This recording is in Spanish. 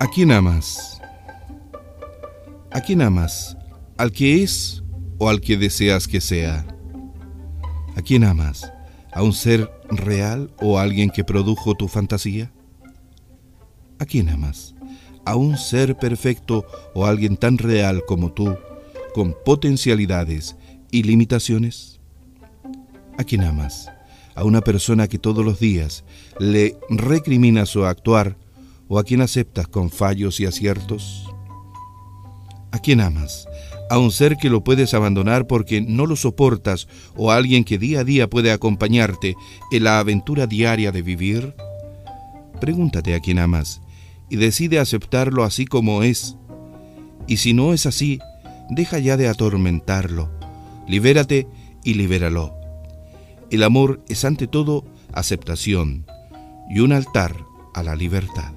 ¿A quién amas? ¿A quién amas? ¿Al que es o al que deseas que sea? ¿A quién amas? ¿A un ser real o alguien que produjo tu fantasía? ¿A quién amas? ¿A un ser perfecto o alguien tan real como tú, con potencialidades y limitaciones? ¿A quién amas? ¿A una persona que todos los días le recrimina su actuar o a quien aceptas con fallos y aciertos? ¿A quién amas? ¿A un ser que lo puedes abandonar porque no lo soportas o a alguien que día a día puede acompañarte en la aventura diaria de vivir? Pregúntate a quién amas y decide aceptarlo así como es. Y si no es así, deja ya de atormentarlo. Libérate y libéralo. El amor es ante todo aceptación y un altar a la libertad.